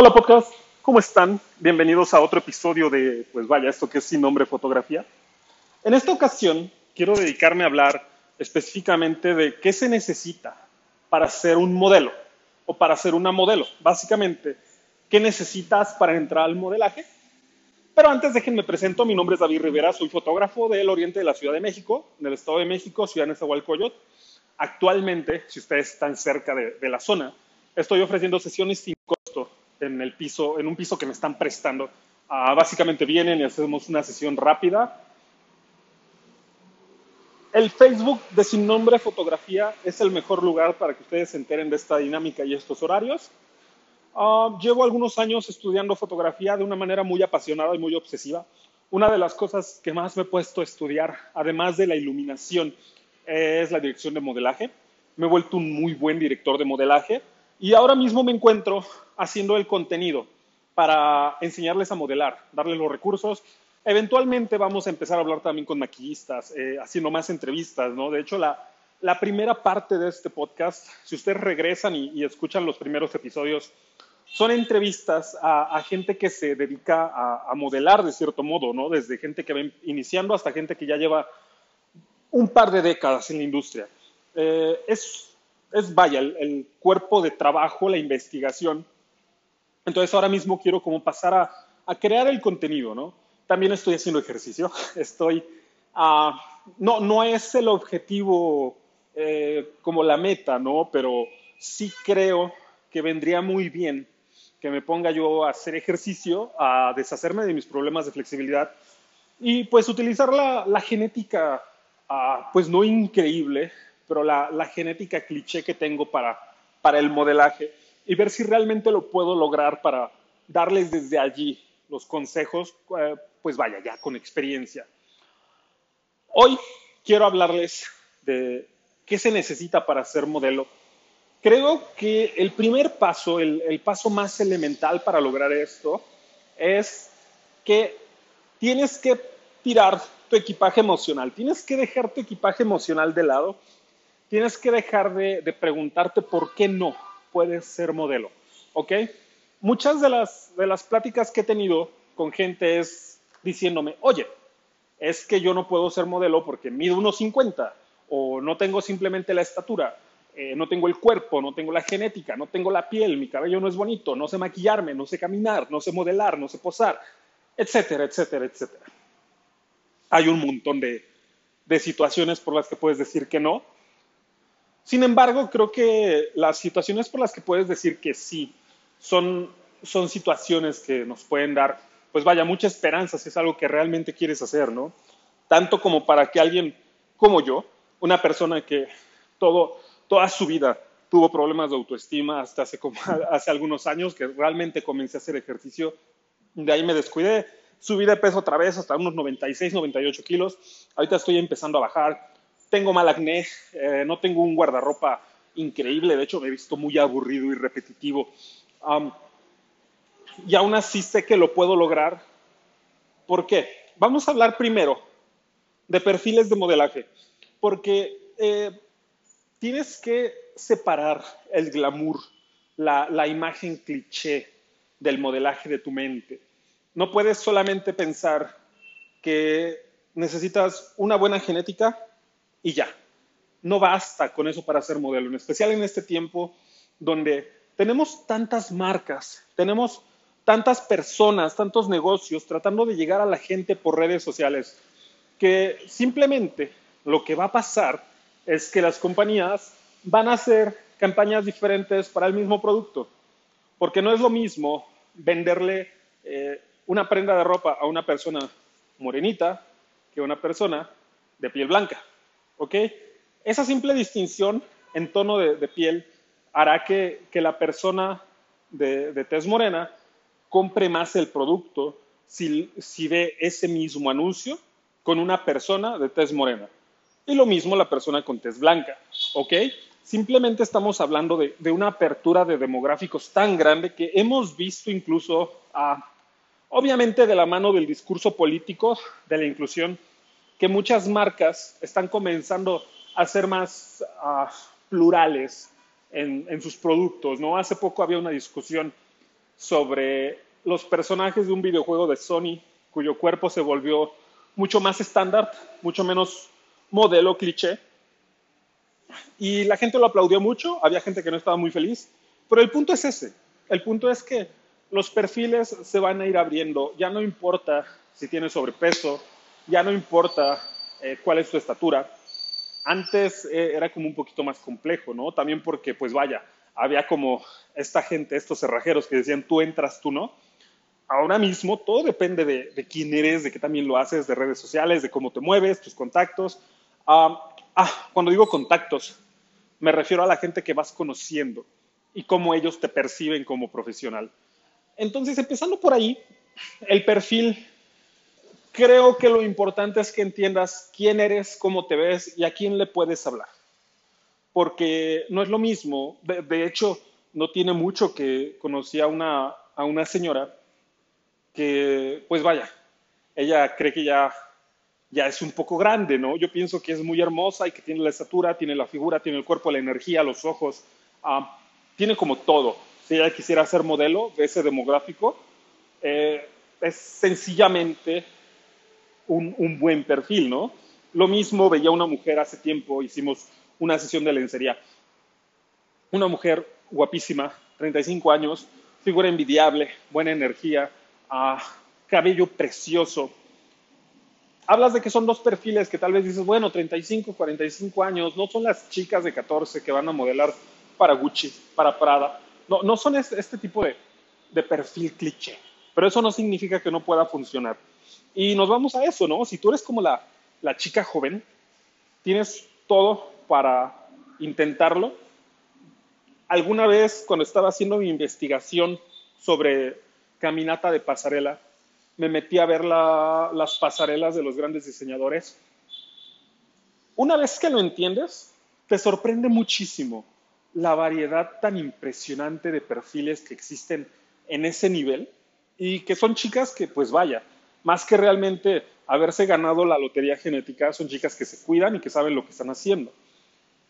Hola podcast, ¿cómo están? Bienvenidos a otro episodio de, pues vaya, esto que es sin nombre fotografía. En esta ocasión quiero dedicarme a hablar específicamente de qué se necesita para ser un modelo o para ser una modelo. Básicamente, ¿qué necesitas para entrar al modelaje? Pero antes déjenme presento, mi nombre es David Rivera, soy fotógrafo del oriente de la Ciudad de México, del Estado de México, Ciudad de Nezahualcóyotl. Actualmente, si ustedes están cerca de, de la zona, estoy ofreciendo sesiones sin en el piso, en un piso que me están prestando. Ah, básicamente vienen y hacemos una sesión rápida. El Facebook de Sin Nombre Fotografía es el mejor lugar para que ustedes se enteren de esta dinámica y estos horarios. Ah, llevo algunos años estudiando fotografía de una manera muy apasionada y muy obsesiva. Una de las cosas que más me he puesto a estudiar, además de la iluminación, es la dirección de modelaje. Me he vuelto un muy buen director de modelaje y ahora mismo me encuentro haciendo el contenido para enseñarles a modelar, darles los recursos. Eventualmente vamos a empezar a hablar también con maquillistas, eh, haciendo más entrevistas, ¿no? De hecho, la, la, primera parte de este podcast, si ustedes regresan y, y escuchan los primeros episodios, son entrevistas a, a gente que se dedica a, a, modelar de cierto modo, ¿no? Desde gente que va iniciando hasta gente que ya lleva un par de décadas en la industria. Eh, es es, vaya, el, cuerpo de trabajo, la investigación. Entonces ahora mismo quiero como pasar a, a crear el contenido, ¿no? También estoy haciendo ejercicio, estoy, uh, no, no es el objetivo eh, como la meta, ¿no? Pero sí creo que vendría muy bien que me ponga yo a hacer ejercicio, a deshacerme de mis problemas de flexibilidad y pues utilizar la, la genética, uh, pues no increíble, pero la, la genética cliché que tengo para, para el modelaje y ver si realmente lo puedo lograr para darles desde allí los consejos, eh, pues vaya, ya con experiencia. Hoy quiero hablarles de qué se necesita para ser modelo. Creo que el primer paso, el, el paso más elemental para lograr esto, es que tienes que tirar tu equipaje emocional, tienes que dejar tu equipaje emocional de lado tienes que dejar de, de, preguntarte por qué no puedes ser modelo, ¿ok? Muchas de las, de las pláticas que he tenido con gente es diciéndome, oye, es que yo no puedo ser modelo porque mido 1,50 o no tengo simplemente la estatura, eh, no tengo el cuerpo, no tengo la genética, no tengo la piel, mi cabello no es bonito, no sé maquillarme, no sé caminar, no sé modelar, no sé posar, etcétera, etcétera, etcétera. Hay un montón de, de situaciones por las que puedes decir que no, sin embargo, creo que las situaciones por las que puedes decir que sí son, son situaciones que nos pueden dar, pues vaya, mucha esperanza si es algo que realmente quieres hacer, ¿no? Tanto como para que alguien como yo, una persona que todo, toda su vida tuvo problemas de autoestima hasta hace, hace algunos años, que realmente comencé a hacer ejercicio, de ahí me descuidé, subí de peso otra vez hasta unos 96, 98 kilos, ahorita estoy empezando a bajar, tengo mal acné, eh, no tengo un guardarropa increíble, de hecho me he visto muy aburrido y repetitivo. Um, y aún así sé que lo puedo lograr. ¿Por qué? Vamos a hablar primero de perfiles de modelaje, porque eh, tienes que separar el glamour, la, la imagen cliché del modelaje de tu mente. No puedes solamente pensar que necesitas una buena genética, y ya. No basta con eso para ser modelo, en especial en este tiempo donde tenemos tantas marcas, tenemos tantas personas, tantos negocios tratando de llegar a la gente por redes sociales, que simplemente lo que va a pasar es que las compañías van a hacer campañas diferentes para el mismo producto, porque no es lo mismo venderle eh, una prenda de ropa a una persona morenita que a una persona de piel blanca. ¿Ok? Esa simple distinción en tono de, piel hará que, que, la persona de, de tez morena compre más el producto si, si, ve ese mismo anuncio con una persona de tez morena. Y lo mismo la persona con tez blanca. ¿Ok? Simplemente estamos hablando de, de una apertura de demográficos tan grande que hemos visto incluso, a, obviamente de la mano del discurso político de la inclusión, que muchas marcas están comenzando a ser más uh, plurales en, en, sus productos. ¿no? Hace poco había una discusión sobre los personajes de un videojuego de Sony cuyo cuerpo se volvió mucho más estándar, mucho menos modelo cliché. Y la gente lo aplaudió mucho, había gente que no estaba muy feliz, pero el punto es ese. El punto es que los perfiles se van a ir abriendo, ya no importa si tienes sobrepeso, ya no importa eh, cuál es tu estatura. Antes eh, era como un poquito más complejo, ¿no? También porque, pues vaya, había como esta gente, estos cerrajeros que decían tú entras, tú no. Ahora mismo todo depende de, quién eres, de qué también lo haces, de redes sociales, de cómo te mueves, tus contactos. ah, cuando digo contactos, me refiero a la gente que vas conociendo y cómo ellos te perciben como profesional. Entonces, empezando por ahí, el perfil creo que lo importante es que entiendas quién eres, cómo te ves y a quién le puedes hablar. Porque no es lo mismo, de, hecho, no tiene mucho que conocí a una, a una señora que, pues vaya, ella cree que ya, ya es un poco grande, ¿no? Yo pienso que es muy hermosa y que tiene la estatura, tiene la figura, tiene el cuerpo, la energía, los ojos, ah, tiene como todo. Si ella quisiera ser modelo de ese demográfico, eh, es sencillamente un, buen perfil, ¿no? Lo mismo veía una mujer hace tiempo, hicimos una sesión de lencería. Una mujer guapísima, 35 años, figura envidiable, buena energía, ah, cabello precioso. Hablas de que son dos perfiles que tal vez dices, bueno, 35, 45 años, no son las chicas de 14 que van a modelar para Gucci, para Prada. No, no son este, tipo de, de perfil cliché, pero eso no significa que no pueda funcionar. Y nos vamos a eso, ¿no? Si tú eres como la, la chica joven, tienes todo para intentarlo. Alguna vez, cuando estaba haciendo mi investigación sobre caminata de pasarela, me metí a ver las pasarelas de los grandes diseñadores. Una vez que lo entiendes, te sorprende muchísimo la variedad tan impresionante de perfiles que existen en ese nivel y que son chicas que, pues vaya, más que realmente haberse ganado la lotería genética, son chicas que se cuidan y que saben lo que están haciendo.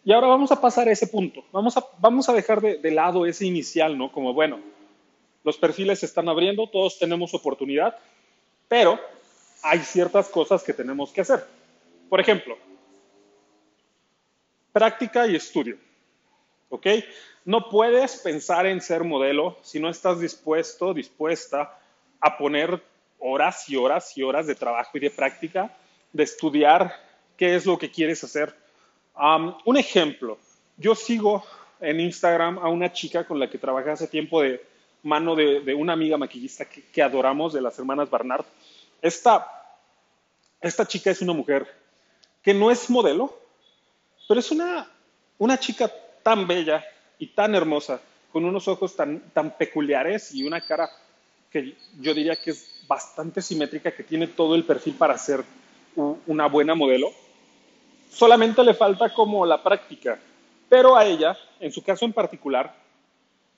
Y ahora vamos a pasar a ese punto. Vamos a, vamos a dejar de, de lado ese inicial, ¿no? Como, bueno, los perfiles se están abriendo, todos tenemos oportunidad, pero hay ciertas cosas que tenemos que hacer. Por ejemplo, práctica y estudio. ¿Ok? No puedes pensar en ser modelo si no estás dispuesto, dispuesta a poner horas y horas y horas de trabajo y de práctica, de estudiar qué es lo que quieres hacer. un ejemplo, yo sigo en Instagram a una chica con la que trabajé hace tiempo de mano de, una amiga maquillista que, adoramos, de las hermanas Barnard. Esta, esta chica es una mujer que no es modelo, pero es una, una chica tan bella y tan hermosa, con unos ojos tan, tan peculiares y una cara que yo diría que es bastante simétrica, que tiene todo el perfil para ser una buena modelo. Solamente le falta como la práctica, pero a ella, en su caso en particular,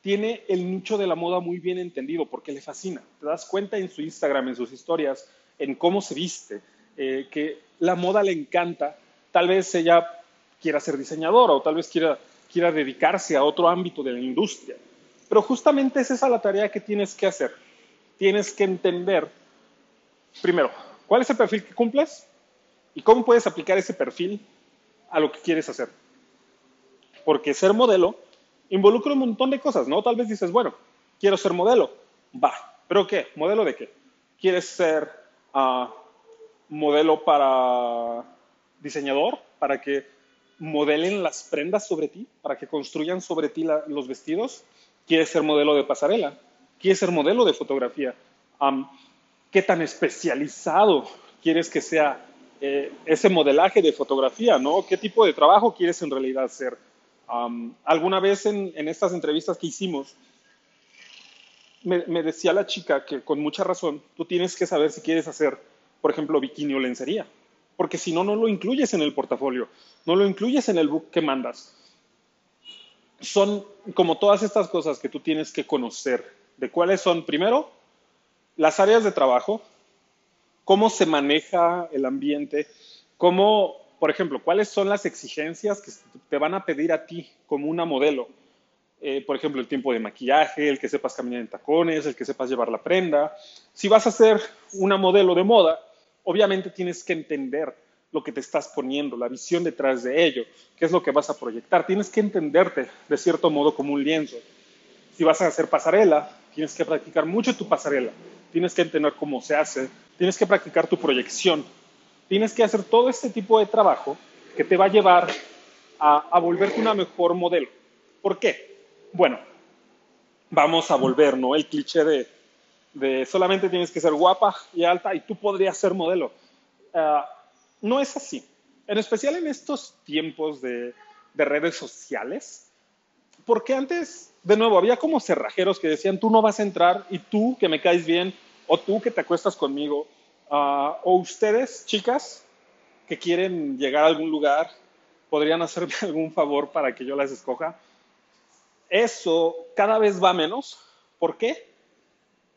tiene el nicho de la moda muy bien entendido porque le fascina. Te das cuenta en su Instagram, en sus historias, en cómo se viste, eh, que la moda le encanta. Tal vez ella quiera ser diseñadora o tal vez quiera, quiera dedicarse a otro ámbito de la industria. Pero justamente es esa la tarea que tienes que hacer tienes que entender, primero, cuál es el perfil que cumples y cómo puedes aplicar ese perfil a lo que quieres hacer. Porque ser modelo involucra un montón de cosas, ¿no? Tal vez dices, bueno, quiero ser modelo. Va, ¿pero qué? ¿Modelo de qué? ¿Quieres ser ah, modelo para diseñador? ¿Para que modelen las prendas sobre ti? ¿Para que construyan sobre ti los vestidos? ¿Quieres ser modelo de pasarela? Quieres ser modelo de fotografía, qué tan especializado quieres que sea eh, ese modelaje de fotografía, ¿no? ¿Qué tipo de trabajo quieres en realidad hacer? alguna vez en, estas entrevistas que hicimos, me, me, decía la chica que con mucha razón, tú tienes que saber si quieres hacer, por ejemplo, bikini o lencería, porque si no, no lo incluyes en el portafolio, no lo incluyes en el book que mandas. Son como todas estas cosas que tú tienes que conocer de cuáles son, primero, las áreas de trabajo, cómo se maneja el ambiente, cómo, por ejemplo, cuáles son las exigencias que te van a pedir a ti como una modelo. eh, por ejemplo, el tiempo de maquillaje, el que sepas caminar en tacones, el que sepas llevar la prenda. Si vas a ser una modelo de moda, obviamente tienes que entender lo que te estás poniendo, la visión detrás de ello, qué es lo que vas a proyectar. Tienes que entenderte de cierto modo como un lienzo. Si vas a hacer pasarela, tienes que practicar mucho tu pasarela, tienes que entender cómo se hace, tienes que practicar tu proyección, tienes que hacer todo este tipo de trabajo que te va a llevar a, a volverte una mejor modelo. ¿Por qué? Bueno, vamos a volver, ¿no? El cliché de, solamente tienes que ser guapa y alta y tú podrías ser modelo. Ah, no es así. En especial en estos tiempos de, redes sociales, porque antes, de nuevo, había como cerrajeros que decían, tú no vas a entrar y tú que me caes bien, o tú que te acuestas conmigo, ah, o ustedes, chicas, que quieren llegar a algún lugar, podrían hacerme algún favor para que yo las escoja eso cada vez va menos. ¿Por qué?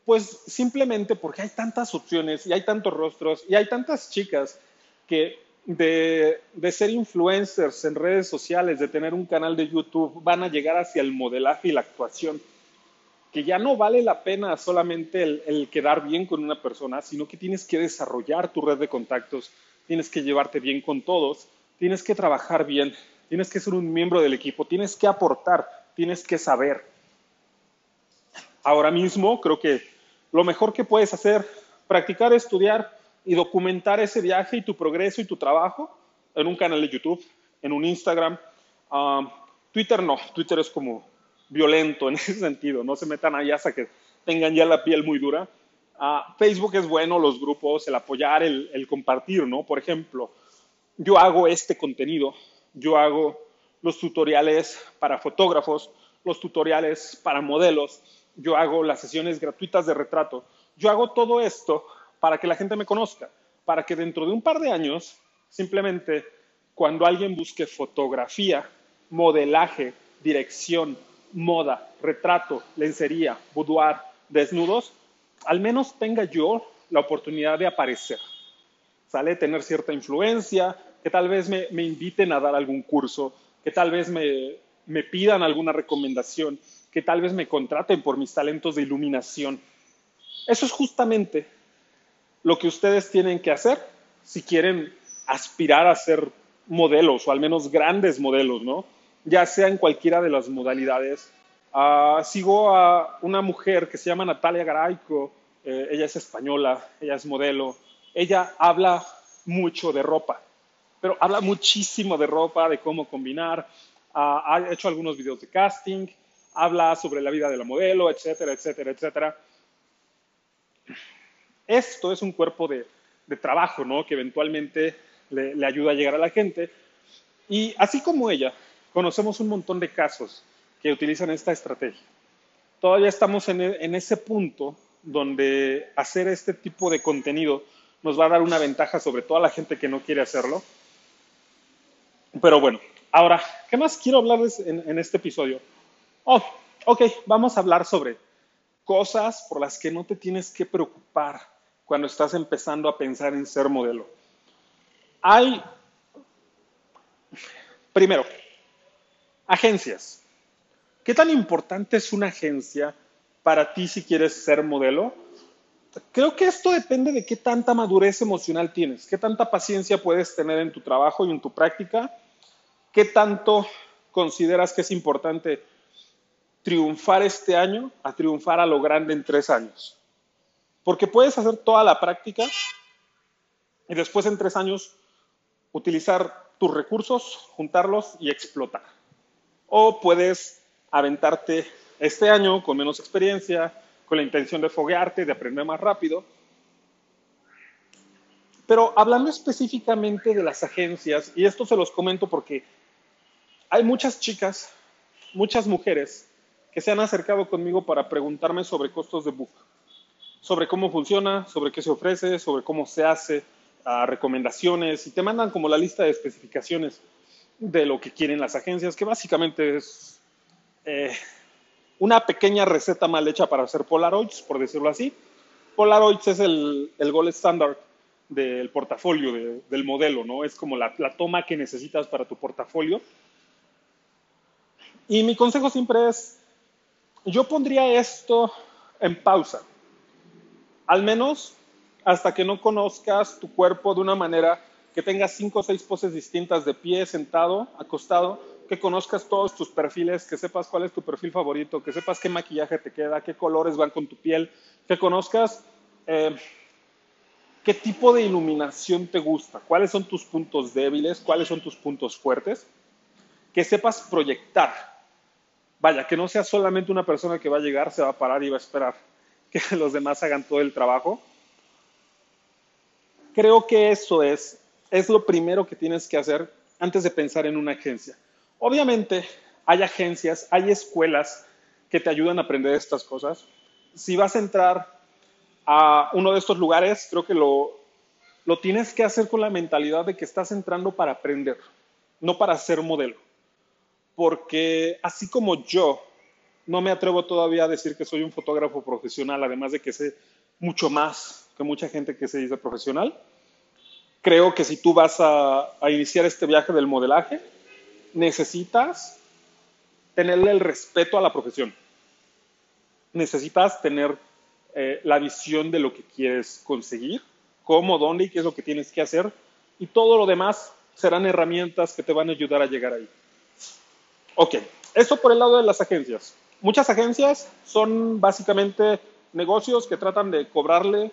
Pues simplemente porque hay tantas opciones y hay tantos rostros y hay tantas chicas que de, ser influencers en redes sociales, de tener un canal de YouTube, van a llegar hacia el modelaje y la actuación. Que ya no vale la pena solamente el, el quedar bien con una persona, sino que tienes que desarrollar tu red de contactos, tienes que llevarte bien con todos, tienes que trabajar bien, tienes que ser un miembro del equipo, tienes que aportar tienes que saber. Ahora mismo creo que lo mejor que puedes hacer, practicar, estudiar y documentar ese viaje y tu progreso y tu trabajo en un canal de YouTube, en un Instagram. Um, Twitter no, Twitter es como violento en ese sentido, no se metan ahí hasta que tengan ya la piel muy dura. Uh, Facebook es bueno, los grupos, el apoyar, el, el compartir, ¿no? Por ejemplo, yo hago este contenido, yo hago los tutoriales para fotógrafos, los tutoriales para modelos, yo hago las sesiones gratuitas de retrato. Yo hago todo esto para que la gente me conozca, para que dentro de un par de años, simplemente cuando alguien busque fotografía, modelaje, dirección, moda, retrato, lencería, boudoir, desnudos, al menos tenga yo la oportunidad de aparecer. ¿Sale? Tener cierta influencia, que tal vez me, inviten a dar algún curso, que tal vez me pidan alguna recomendación, que tal vez me contraten por mis talentos de iluminación. Eso es justamente lo que ustedes tienen que hacer si quieren aspirar a ser modelos o al menos grandes modelos, ¿no? Ya sea en cualquiera de las modalidades. Ah, sigo a una mujer que se llama Natalia Garaico, eh, ella es española, ella es modelo, ella habla mucho de ropa pero habla muchísimo de ropa, de cómo combinar, ah, ha hecho algunos videos de casting, habla sobre la vida de la modelo, etcétera, etcétera, etcétera. Esto es un cuerpo de, trabajo, ¿no? Que eventualmente le, ayuda a llegar a la gente. Y así como ella, conocemos un montón de casos que utilizan esta estrategia. Todavía estamos en, en ese punto donde hacer este tipo de contenido nos va a dar una ventaja sobre toda la gente que no quiere hacerlo pero bueno, ahora, ¿qué más quiero hablarles en, este episodio? Oh, ok, vamos a hablar sobre cosas por las que no te tienes que preocupar cuando estás empezando a pensar en ser modelo. Hay, primero, agencias. ¿Qué tan importante es una agencia para ti si quieres ser modelo? Creo que esto depende de qué tanta madurez emocional tienes, qué tanta paciencia puedes tener en tu trabajo y en tu práctica ¿Qué tanto consideras que es importante triunfar este año a triunfar a lo grande en tres años? Porque puedes hacer toda la práctica y después en tres años utilizar tus recursos, juntarlos y explotar. O puedes aventarte este año con menos experiencia, con la intención de foguearte, de aprender más rápido. Pero hablando específicamente de las agencias, y esto se los comento porque hay muchas chicas, muchas mujeres que se han acercado conmigo para preguntarme sobre costos de book, sobre cómo funciona, sobre qué se ofrece, sobre cómo se hace, recomendaciones y te mandan como la lista de especificaciones de lo que quieren las agencias, que básicamente es eh, una pequeña receta mal hecha para hacer Polaroids, por decirlo así. Polaroids es el, el gold standard del portafolio, del modelo, ¿no? Es como la, la toma que necesitas para tu portafolio Y mi consejo siempre es, yo pondría esto en pausa, al menos hasta que no conozcas tu cuerpo de una manera que tengas cinco o seis poses distintas de pie, sentado, acostado, que conozcas todos tus perfiles, que sepas cuál es tu perfil favorito, que sepas qué maquillaje te queda, qué colores van con tu piel, que conozcas eh, qué tipo de iluminación te gusta, cuáles son tus puntos débiles, cuáles son tus puntos fuertes, que sepas proyectar. Vaya, que no seas solamente una persona que va a llegar, se va a parar y va a esperar que los demás hagan todo el trabajo. Creo que eso es es lo primero que tienes que hacer antes de pensar en una agencia. Obviamente hay agencias, hay escuelas que te ayudan a aprender estas cosas. Si vas a entrar a uno de estos lugares, creo que lo, lo tienes que hacer con la mentalidad de que estás entrando para aprender, no para ser modelo. Porque así como yo no me atrevo todavía a decir que soy un fotógrafo profesional, además de que sé mucho más que mucha gente que se dice profesional, creo que si tú vas a, iniciar este viaje del modelaje, necesitas tenerle el respeto a la profesión. Necesitas tener eh, la visión de lo que quieres conseguir, cómo, dónde y qué es lo que tienes que hacer. Y todo lo demás serán herramientas que te van a ayudar a llegar ahí. Ok, eso por el lado de las agencias. Muchas agencias son básicamente negocios que tratan de cobrarle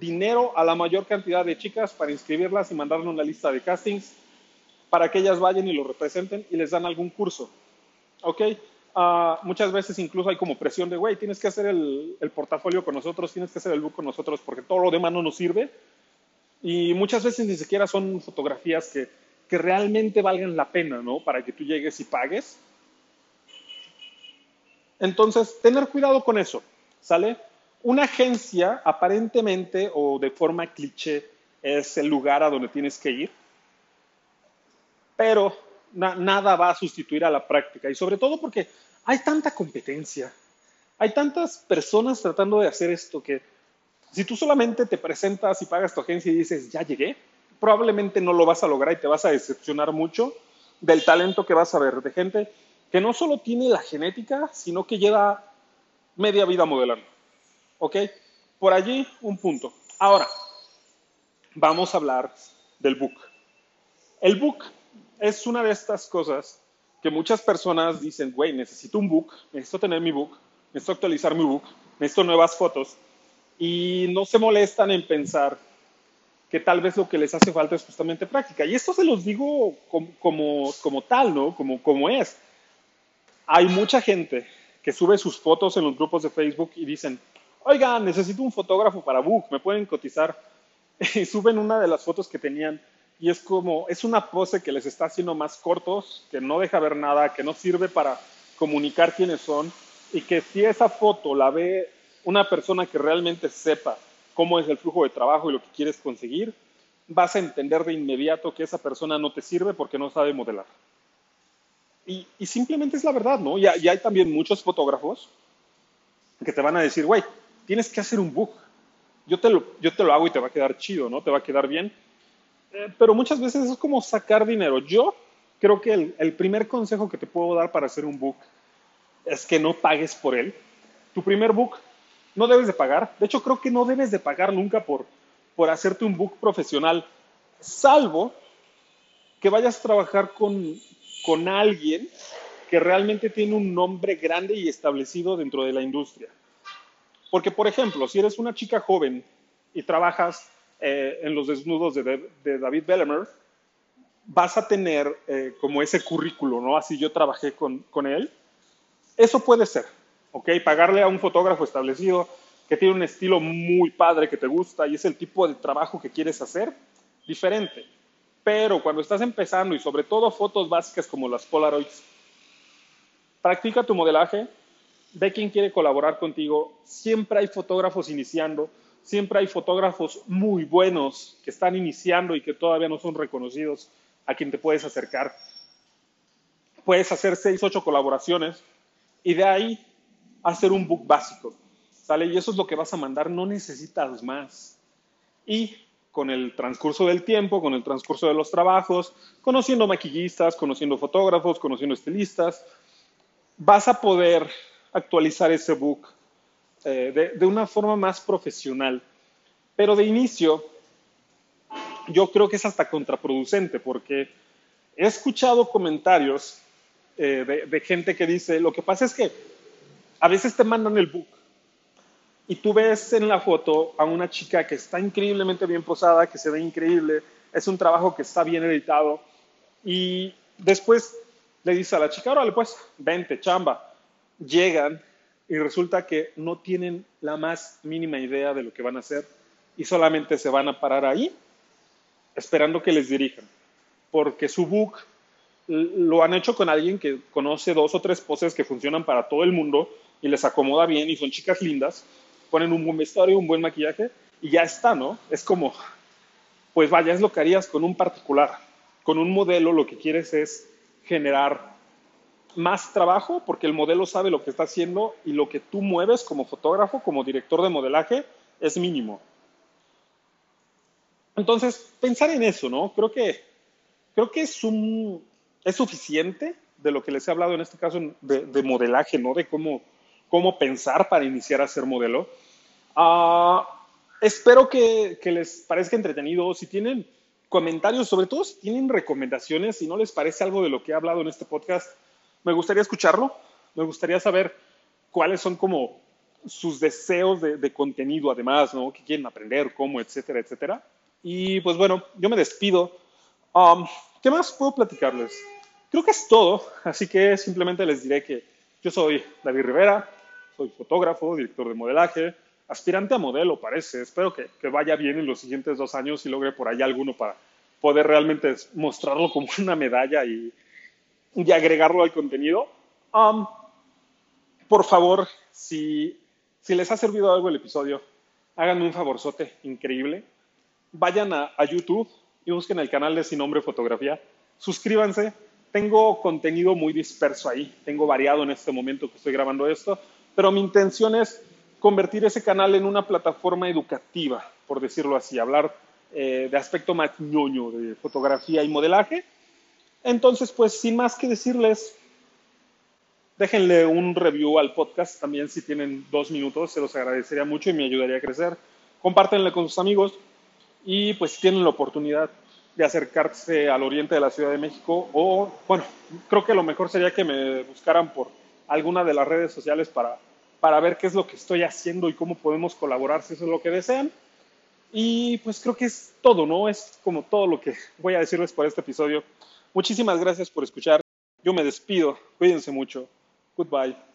dinero a la mayor cantidad de chicas para inscribirlas y mandarle una lista de castings para que ellas vayan y lo representen y les dan algún curso. ¿Ok? Ah, muchas veces incluso hay como presión de, güey, tienes que hacer el, el, portafolio con nosotros, tienes que hacer el book con nosotros porque todo lo demás no nos sirve. Y muchas veces ni siquiera son fotografías que, que realmente valgan la pena, ¿no? Para que tú llegues y pagues. Entonces, tener cuidado con eso, ¿sale? Una agencia, aparentemente o de forma cliché, es el lugar a donde tienes que ir, pero nada va a sustituir a la práctica y sobre todo porque hay tanta competencia, hay tantas personas tratando de hacer esto que si tú solamente te presentas y pagas tu agencia y dices, ya llegué, probablemente no lo vas a lograr y te vas a decepcionar mucho del talento que vas a ver, de gente que no solo tiene la genética, sino que lleva media vida modelando. ¿Ok? Por allí un punto. Ahora, vamos a hablar del book. El book es una de estas cosas que muchas personas dicen, güey, necesito un book, necesito tener mi book, necesito actualizar mi book, necesito nuevas fotos. Y no se molestan en pensar que tal vez lo que les hace falta es justamente práctica. Y esto se los digo como, como, tal, ¿no? Como, como es. Hay mucha gente que sube sus fotos en los grupos de Facebook y dicen, oigan, necesito un fotógrafo para book, me pueden cotizar. Y suben una de las fotos que tenían y es como, es una pose que les está haciendo más cortos, que no deja ver nada, que no sirve para comunicar quiénes son y que si esa foto la ve una persona que realmente sepa cómo es el flujo de trabajo y lo que quieres conseguir, vas a entender de inmediato que esa persona no te sirve porque no sabe modelar. Y, simplemente es la verdad, ¿no? Y, hay también muchos fotógrafos que te van a decir, güey, tienes que hacer un book. Yo te, lo, yo te lo hago y te va a quedar chido, ¿no? Te va a quedar bien. Eh, pero muchas veces es como sacar dinero. Yo creo que el, el, primer consejo que te puedo dar para hacer un book es que no pagues por él. Tu primer book no debes de pagar. De hecho, creo que no debes de pagar nunca por, por hacerte un book profesional, salvo que vayas a trabajar con, con alguien que realmente tiene un nombre grande y establecido dentro de la industria. Porque, por ejemplo, si eres una chica joven y trabajas eh, en los desnudos de, David Bellemer, vas a tener eh, como ese currículo, ¿no? Así yo trabajé con, con, él. Eso puede ser, ¿ok? Pagarle a un fotógrafo establecido que tiene un estilo muy padre que te gusta y es el tipo de trabajo que quieres hacer, diferente. Pero cuando estás empezando y sobre todo fotos básicas como las Polaroids, practica tu modelaje, ve quién quiere colaborar contigo. Siempre hay fotógrafos iniciando, siempre hay fotógrafos muy buenos que están iniciando y que todavía no son reconocidos a quien te puedes acercar. Puedes hacer seis, ocho colaboraciones y de ahí hacer un book básico. ¿Sale? Y eso es lo que vas a mandar, no necesitas más. Y con el transcurso del tiempo, con el transcurso de los trabajos, conociendo maquillistas, conociendo fotógrafos, conociendo estilistas, vas a poder actualizar ese book eh, de, de una forma más profesional. Pero de inicio, yo creo que es hasta contraproducente porque he escuchado comentarios eh, de, gente que dice, lo que pasa es que a veces te mandan el book y tú ves en la foto a una chica que está increíblemente bien posada, que se ve increíble, es un trabajo que está bien editado y después le dice a la chica, órale pues, vente, chamba. Llegan y resulta que no tienen la más mínima idea de lo que van a hacer y solamente se van a parar ahí esperando que les dirijan, porque su book lo han hecho con alguien que conoce dos o tres poses que funcionan para todo el mundo y les acomoda bien y son chicas lindas, ponen un buen vestuario, un buen maquillaje y ya está, ¿no? Es como, pues vaya, es lo que harías con un particular. Con un modelo lo que quieres es generar más trabajo porque el modelo sabe lo que está haciendo y lo que tú mueves como fotógrafo, como director de modelaje, es mínimo. Entonces, pensar en eso, ¿no? Creo que, creo que es, un, es suficiente de lo que les he hablado en este caso de, modelaje, ¿no? De cómo, cómo pensar para iniciar a ser modelo. Ah, espero que, que, les parezca entretenido. Si tienen comentarios, sobre todo si tienen recomendaciones, si no les parece algo de lo que he hablado en este podcast, me gustaría escucharlo. Me gustaría saber cuáles son como sus deseos de, de contenido, además, ¿no? ¿Qué quieren aprender, cómo, etcétera, etcétera. Y pues bueno, yo me despido. Um, ¿Qué más puedo platicarles? Creo que es todo, así que simplemente les diré que yo soy David Rivera, soy fotógrafo, director de modelaje, aspirante a modelo parece. Espero que, que vaya bien en los siguientes dos años y logre por ahí alguno para poder realmente mostrarlo como una medalla y, y agregarlo al contenido. Um, por favor, si, si les ha servido algo el episodio, háganme un favorzote increíble vayan a, YouTube y busquen el canal de Sin Nombre Fotografía. Suscríbanse. Tengo contenido muy disperso ahí. Tengo variado en este momento que estoy grabando esto. Pero mi intención es convertir ese canal en una plataforma educativa, por decirlo así. Hablar eh, de aspecto más ñoño de fotografía y modelaje. Entonces, pues sin más que decirles, déjenle un review al podcast también si tienen dos minutos, se los agradecería mucho y me ayudaría a crecer. Compártenle con sus amigos y pues tienen la oportunidad de acercarse al oriente de la Ciudad de México o, bueno, creo que lo mejor sería que me buscaran por alguna de las redes sociales para, para ver qué es lo que estoy haciendo y cómo podemos colaborar si eso es lo que desean. Y pues creo que es todo, ¿no? Es como todo lo que voy a decirles por este episodio. Muchísimas gracias por escuchar. Yo me despido. Cuídense mucho. Goodbye.